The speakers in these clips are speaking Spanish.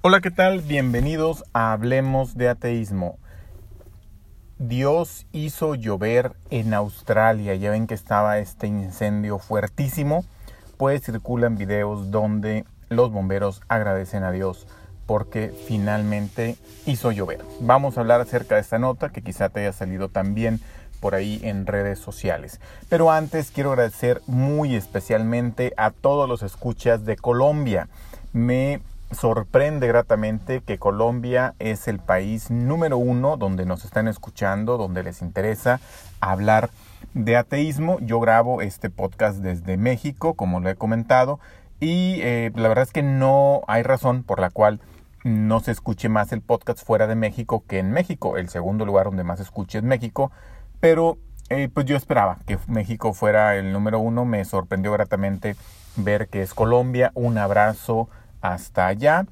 Hola, ¿qué tal? Bienvenidos a Hablemos de Ateísmo. Dios hizo llover en Australia. Ya ven que estaba este incendio fuertísimo. Pues circulan videos donde los bomberos agradecen a Dios porque finalmente hizo llover. Vamos a hablar acerca de esta nota que quizá te haya salido también por ahí en redes sociales. Pero antes quiero agradecer muy especialmente a todos los escuchas de Colombia. Me sorprende gratamente que Colombia es el país número uno donde nos están escuchando, donde les interesa hablar de ateísmo. Yo grabo este podcast desde México, como lo he comentado, y eh, la verdad es que no hay razón por la cual no se escuche más el podcast fuera de México que en México. El segundo lugar donde más se escuche es México, pero eh, pues yo esperaba que México fuera el número uno. Me sorprendió gratamente ver que es Colombia. Un abrazo hasta allá.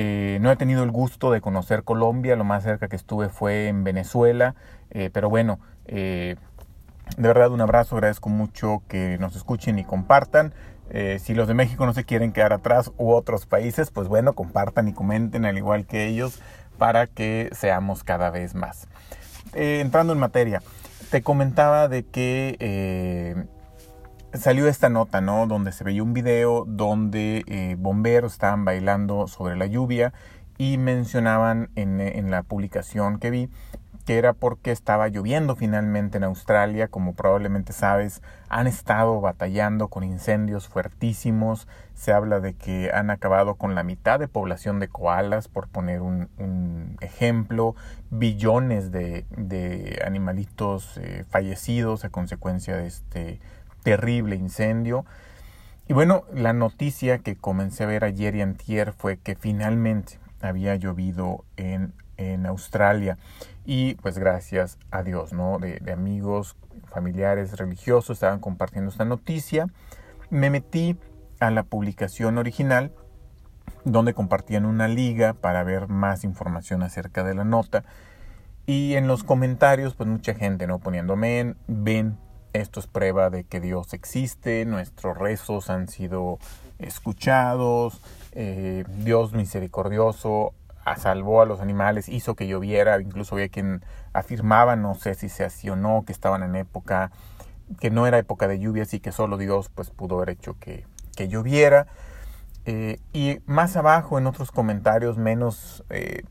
Eh, no he tenido el gusto de conocer Colombia, lo más cerca que estuve fue en Venezuela, eh, pero bueno, eh, de verdad un abrazo, agradezco mucho que nos escuchen y compartan. si los de México no se quieren quedar atrás u otros países, pues bueno, compartan y comenten al igual que ellos para que seamos cada vez más. entrando en materia, te comentaba de que salió esta nota, ¿no? Donde se veía un video donde eh, bomberos estaban bailando sobre la lluvia y mencionaban en, en, la publicación que vi que era porque estaba lloviendo finalmente en Australia, como probablemente sabes, han estado batallando con incendios fuertísimos, se habla de que han acabado con la mitad de población de koalas, por poner un, ejemplo, billones de, de animalitos eh, fallecidos a consecuencia de este terrible incendio. Y bueno, la noticia que comencé a ver ayer y antier fue que finalmente había llovido en, en Australia. Y pues gracias a Dios, ¿no? De, de amigos, familiares, religiosos estaban compartiendo esta noticia. Me metí a la publicación original donde compartían una liga para ver más información acerca de la nota. Y en los comentarios, pues mucha gente, ¿no? Poniéndome ven esto es prueba de que Dios existe, nuestros rezos han sido escuchados, eh, Dios misericordioso salvó a los animales, hizo que lloviera, incluso había quien afirmaba, no sé si se así o no, que estaban en época, que no era época de lluvias y que solo Dios pues pudo haber hecho que, que lloviera. Eh, y más abajo en otros comentarios menos, eh,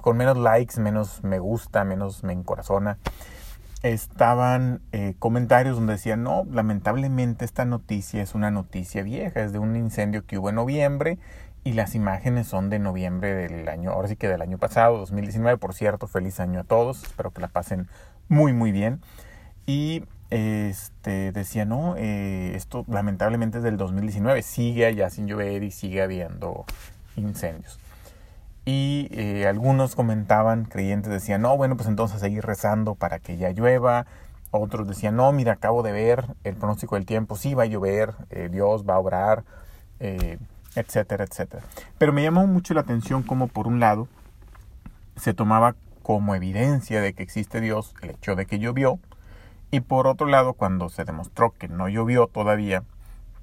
con menos likes, menos me gusta, menos me encorazona, estaban eh, comentarios donde decían, no, lamentablemente esta noticia es una noticia vieja, es de un incendio que hubo en noviembre y las imágenes son de noviembre del año, ahora sí que del año pasado, 2019, por cierto, feliz año a todos, espero que la pasen muy muy bien. Y este decía, no, eh, esto lamentablemente es del 2019, sigue allá sin llover y sigue habiendo incendios. Y eh, algunos comentaban, creyentes decían, no, bueno, pues entonces seguir rezando para que ya llueva. Otros decían, no, mira, acabo de ver el pronóstico del tiempo, sí va a llover, eh, Dios va a obrar, eh, etcétera, etcétera. Pero me llamó mucho la atención como por un lado se tomaba como evidencia de que existe Dios el hecho de que llovió, y por otro lado, cuando se demostró que no llovió todavía,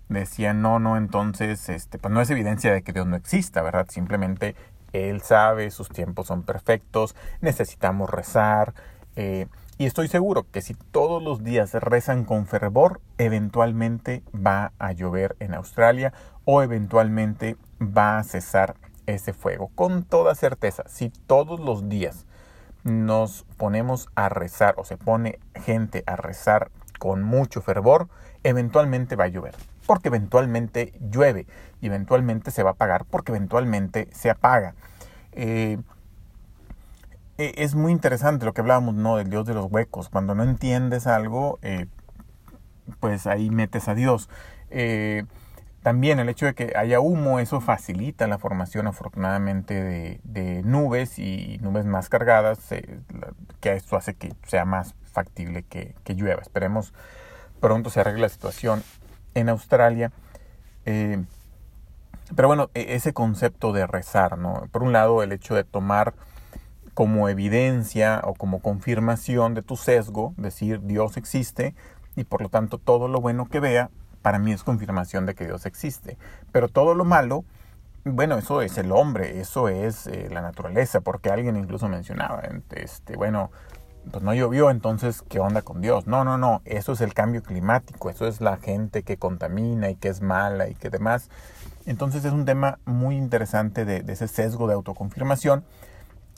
decían, no, no, entonces, este, pues no es evidencia de que Dios no exista, ¿verdad? Simplemente él sabe, sus tiempos son perfectos, necesitamos rezar. Eh, y estoy seguro que si todos los días rezan con fervor, eventualmente va a llover en Australia o eventualmente va a cesar ese fuego. Con toda certeza, si todos los días nos ponemos a rezar o se pone gente a rezar con mucho fervor, eventualmente va a llover porque eventualmente llueve y eventualmente se va a apagar porque eventualmente se apaga. Eh, e, es muy interesante lo que hablábamos, ¿no? Del Dios de los huecos. Cuando no entiendes algo, eh, pues ahí metes a Dios. Eh, también el hecho de que haya humo, eso facilita la formación afortunadamente de, nubes y nubes más cargadas, que esto hace que sea más factible que llueva. Esperemos pronto se arregle la situación en Australia. Eh, pero bueno, e-, ese concepto de rezar, ¿no? Por un lado, el hecho de tomar como evidencia o como confirmación de tu sesgo, decir Dios existe y por lo tanto todo lo bueno que vea, para mí es confirmación de que Dios existe. Pero todo lo malo bueno, eso es el hombre, eso es eh, la naturaleza, porque alguien incluso mencionaba, este, bueno, pues no llovió, entonces, ¿qué onda con Dios? No, no, no, eso es el cambio climático, eso es la gente que contamina y que es mala y que demás. Entonces es un tema muy interesante de, ese sesgo de autoconfirmación,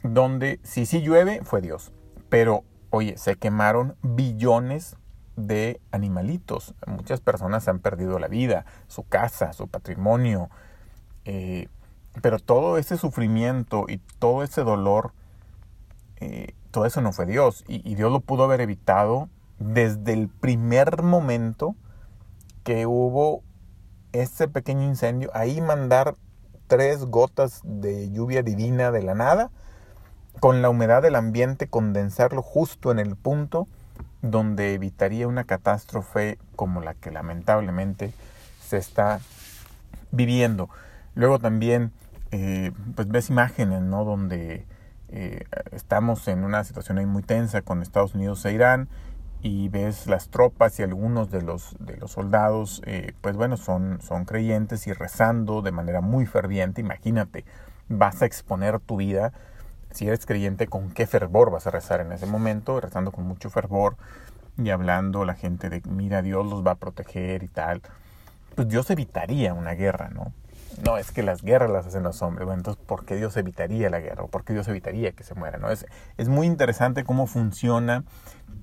donde si sí llueve, fue Dios, pero, oye, se quemaron billones de animalitos. Muchas personas han perdido la vida, su casa, su patrimonio, eh, pero todo ese sufrimiento y todo ese dolor, eh, todo eso no fue Dios. Y, Dios lo pudo haber evitado desde el primer momento que hubo ese pequeño incendio. Ahí mandar tres gotas de lluvia divina de la nada, con la humedad del ambiente, condensarlo justo en el punto donde evitaría una catástrofe como la que lamentablemente se está viviendo. Luego también, eh, pues ves imágenes, ¿no? Donde eh, estamos en una situación muy tensa con Estados Unidos e Irán y ves las tropas y algunos de los, de los soldados, eh, pues bueno, son, son creyentes y rezando de manera muy ferviente. Imagínate, vas a exponer tu vida. Si eres creyente, ¿con qué fervor vas a rezar en ese momento? Rezando con mucho fervor y hablando la gente de, mira, Dios los va a proteger y tal. Pues Dios evitaría una guerra, ¿no? No, es que las guerras las hacen los hombres. Bueno, entonces, ¿por qué Dios evitaría la guerra? ¿O por qué Dios evitaría que se muera? ¿no? Es, es muy interesante cómo funciona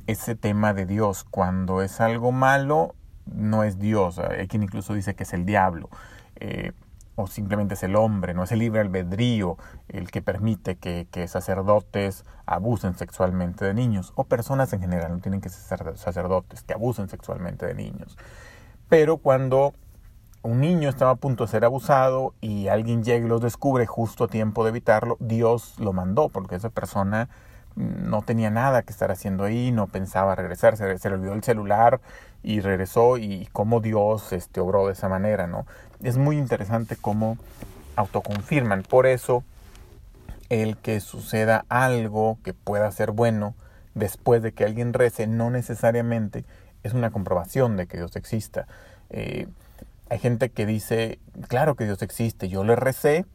ese tema de Dios. Cuando es algo malo, no es Dios. Hay quien incluso dice que es el diablo. Eh, o simplemente es el hombre, no es el libre albedrío el que permite que, que, sacerdotes abusen sexualmente de niños, o personas en general, no tienen que ser sacerdotes, que abusen sexualmente de niños. Pero cuando un niño estaba a punto de ser abusado y alguien llega y lo descubre justo a tiempo de evitarlo, Dios lo mandó, porque esa persona no tenía nada que estar haciendo ahí, no pensaba regresar, se, le olvidó el celular y regresó y cómo Dios este, obró de esa manera, ¿no? Es muy interesante cómo autoconfirman. Por eso, el que suceda algo que pueda ser bueno después de que alguien rece, no necesariamente es una comprobación de que Dios exista. Eh, hay gente que dice, claro que Dios existe, yo le recé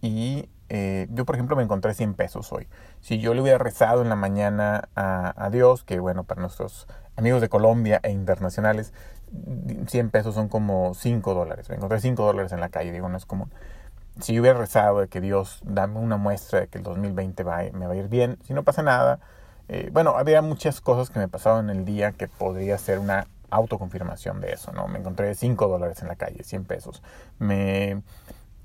y eh, yo, por ejemplo, me encontré 100 pesos hoy. Si yo le hubiera rezado en la mañana a, Dios, que bueno, para nuestros amigos de Colombia e internacionales, 100 pesos son como 5 dólares. Me encontré 5 dólares en la calle, digo, no es común. Si yo hubiera rezado de que Dios dame una muestra de que el 2020 va, me va a ir bien, si no pasa nada, eh, bueno, había muchas cosas que me pasaban en el día que podría ser una autoconfirmación de eso, ¿no? Me encontré 5 dólares en la calle, 100 pesos. Me,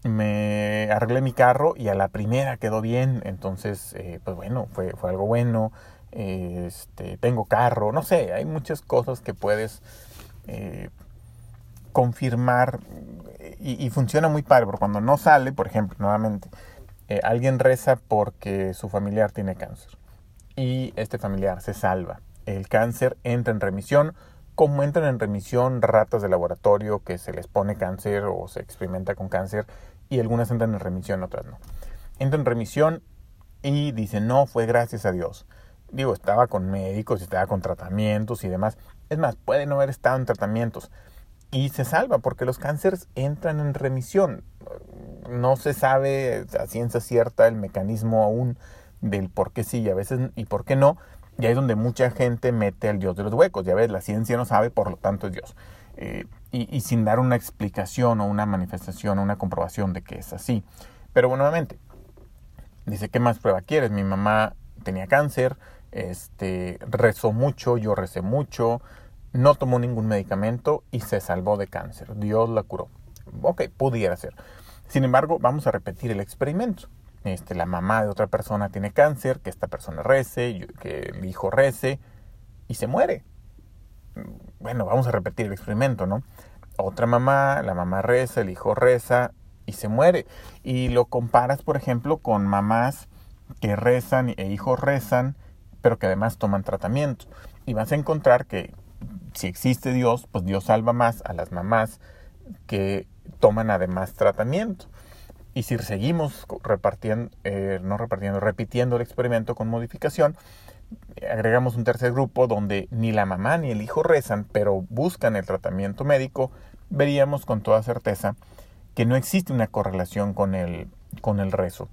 me arreglé mi carro y a la primera quedó bien, entonces, eh, pues bueno, fue, fue algo bueno. este, tengo carro, no sé, hay muchas cosas que puedes eh, confirmar y, funciona muy padre, porque cuando no sale, por ejemplo, nuevamente, eh, alguien reza porque su familiar tiene cáncer y este familiar se salva. El cáncer entra en remisión, como entran en remisión ratas de laboratorio que se les pone cáncer o se experimenta con cáncer y algunas entran en remisión, otras no. Entran en remisión y dicen, no, fue gracias a Dios. Digo, estaba con médicos, estaba con tratamientos y demás. Es más, puede no haber estado en tratamientos. Y se salva porque los cánceres entran en remisión. No se sabe a ciencia cierta el mecanismo aún del por qué sí y a veces y por qué no, y ahí es donde mucha gente mete al Dios de los huecos. Ya ves, la ciencia no sabe, por lo tanto es Dios. Eh, y, sin dar una explicación o una manifestación o una comprobación de que es así. Pero bueno, nuevamente, dice, ¿qué más prueba quieres? Mi mamá tenía cáncer, este, rezó mucho, yo recé mucho, no tomó ningún medicamento y se salvó de cáncer. Dios la curó. Ok, pudiera ser. Sin embargo, vamos a repetir el experimento este, la mamá de otra persona tiene cáncer, que esta persona rece, que el hijo rece y se muere. Bueno, vamos a repetir el experimento, ¿no? Otra mamá, la mamá reza, el hijo reza y se muere. Y lo comparas, por ejemplo, con mamás que rezan e hijos rezan, pero que además toman tratamiento. Y vas a encontrar que si existe Dios, pues Dios salva más a las mamás que toman además tratamiento. Y si seguimos repartiendo, eh, no repartiendo, repitiendo el experimento con modificación, agregamos un tercer grupo donde ni la mamá ni el hijo rezan, pero buscan el tratamiento médico, veríamos con toda certeza que no existe una correlación con el, con el rezo.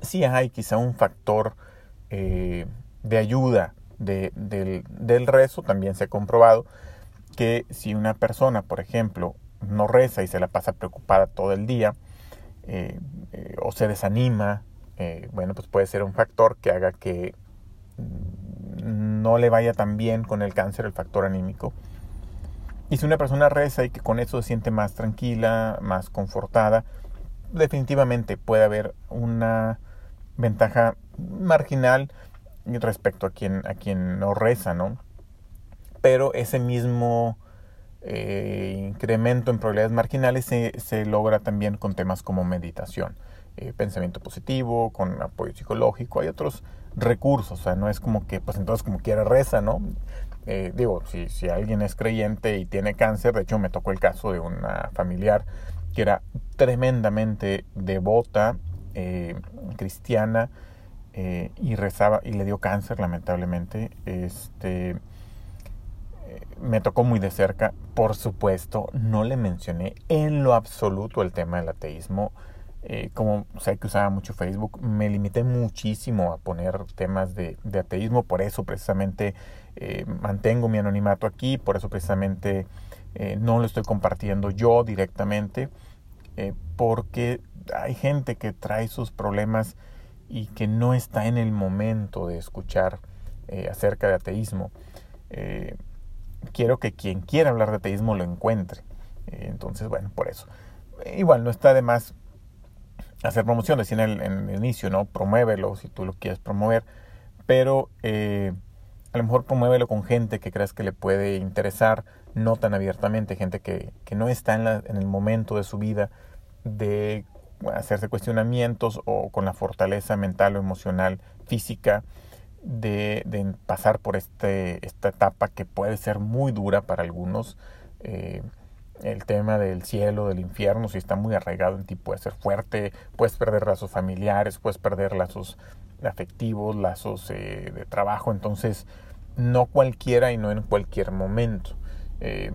Sí hay quizá un factor eh, de ayuda del, del rezo, también se ha comprobado que si una persona, por ejemplo, no reza y se la pasa preocupada todo el día, eh, eh, o se desanima, eh, bueno, pues puede ser un factor que haga que no le vaya tan bien con el cáncer, el factor anímico. Y si una persona reza y que con eso se siente más tranquila, más confortada, definitivamente puede haber una ventaja marginal respecto a quien, a quien no reza, ¿no? Pero ese mismo eh, incremento en probabilidades marginales se, logra también con temas como meditación, eh, pensamiento positivo, con apoyo psicológico. Hay otros recursos, o sea, no es como que, pues entonces como quiera reza, ¿no? Eh, digo, si, si alguien es creyente y tiene cáncer, de hecho me tocó el caso de una familiar que era tremendamente devota, cristiana, y rezaba y le dio cáncer lamentablemente este me tocó muy de cerca. Por supuesto, no le mencioné en lo absoluto el tema del ateísmo. Eh, como sé que usaba mucho Facebook, me limité muchísimo a poner temas de, ateísmo. Por eso precisamente eh, mantengo mi anonimato aquí. Por eso precisamente eh, no lo estoy compartiendo yo directamente. porque hay gente que trae sus problemas y que no está en el momento de escuchar acerca de ateísmo quiero que quien quiera hablar de ateísmo lo encuentre. Eh, entonces, bueno, por eso. Igual, no está de más hacer promoción, decía en el, en el inicio, ¿no? Promuévelo si tú lo quieres promover, pero eh, a lo mejor promuévelo con gente que creas que le puede interesar, no tan abiertamente, gente que, que no está en, la, en el momento de su vida de hacerse cuestionamientos o con la fortaleza mental o emocional, física, de, pasar por este, esta etapa que puede ser muy dura para algunos. Eh, el tema del cielo, del infierno, si está muy arraigado en ti, puede ser fuerte, puedes perder lazos familiares, puedes perder lazos afectivos, lazos eh, de trabajo, entonces no cualquiera y no en cualquier momento. Eh,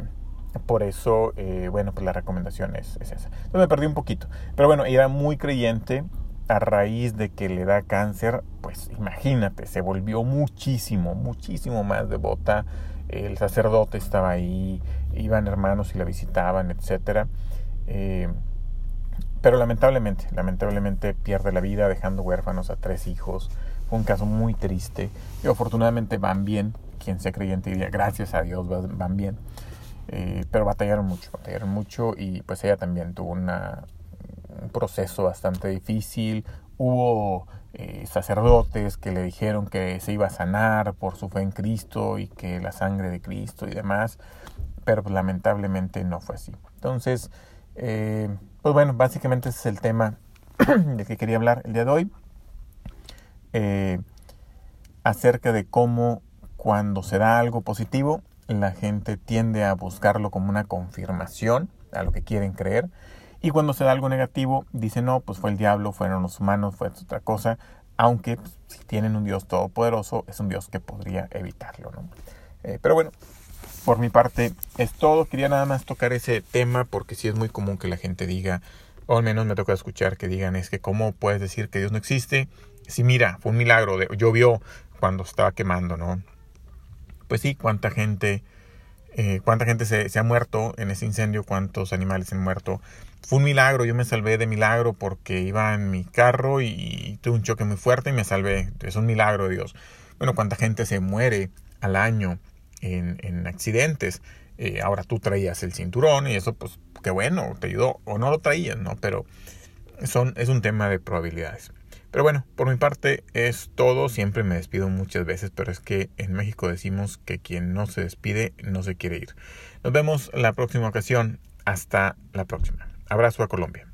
por eso, bueno, pues la recomendación es, es, esa. Entonces me perdí un poquito. Pero bueno, era muy creyente, a raíz de que le da cáncer, pues imagínate, se volvió muchísimo, muchísimo más devota. El sacerdote estaba ahí, iban hermanos y la visitaban, etc. Eh, pero lamentablemente, lamentablemente pierde la vida dejando huérfanos a tres hijos. Fue un caso muy triste. Y afortunadamente van bien. Quien sea creyente diría, gracias a Dios, van bien. Eh, pero batallaron mucho, batallaron mucho y pues ella también tuvo una, un proceso bastante difícil. Hubo eh, sacerdotes que le dijeron que se iba a sanar por su fe en Cristo y que la sangre de Cristo y demás, pero pues, lamentablemente no fue así. Entonces, eh, pues bueno, básicamente ese es el tema del que quería hablar el día de hoy. Eh, acerca de cómo cuando se da algo positivo, la gente tiende a buscarlo como una confirmación a lo que quieren creer y cuando se da algo negativo, dice no, pues fue el diablo, fueron los humanos, fue otra cosa. Aunque pues, si tienen un Dios todopoderoso, es un Dios que podría evitarlo. ¿no? Eh, pero bueno, por mi parte es todo. Quería nada más tocar ese tema porque sí es muy común que la gente diga, o al menos me toca escuchar que digan, es que cómo puedes decir que Dios no existe. Si mira, fue un milagro, llovió cuando estaba quemando, ¿no? Pues sí, cuánta gente eh, cuánta gente se, ha muerto en ese incendio, cuántos animales han muerto. Fue un milagro, yo me salvé de milagro porque iba en mi carro y, tuve un choque muy fuerte y me salvé. Es un milagro de Dios. Bueno, cuánta gente se muere al año en, accidentes. Eh, ahora tú traías el cinturón y eso, pues, qué bueno, te ayudó. O no lo traías, ¿no? Pero son, es un tema de probabilidades. Pero bueno, por mi parte es todo. Siempre me despido muchas veces, pero es que en México decimos que quien no se despide no se quiere ir. Nos vemos la próxima ocasión. Hasta la próxima. Abrazo a Colombia.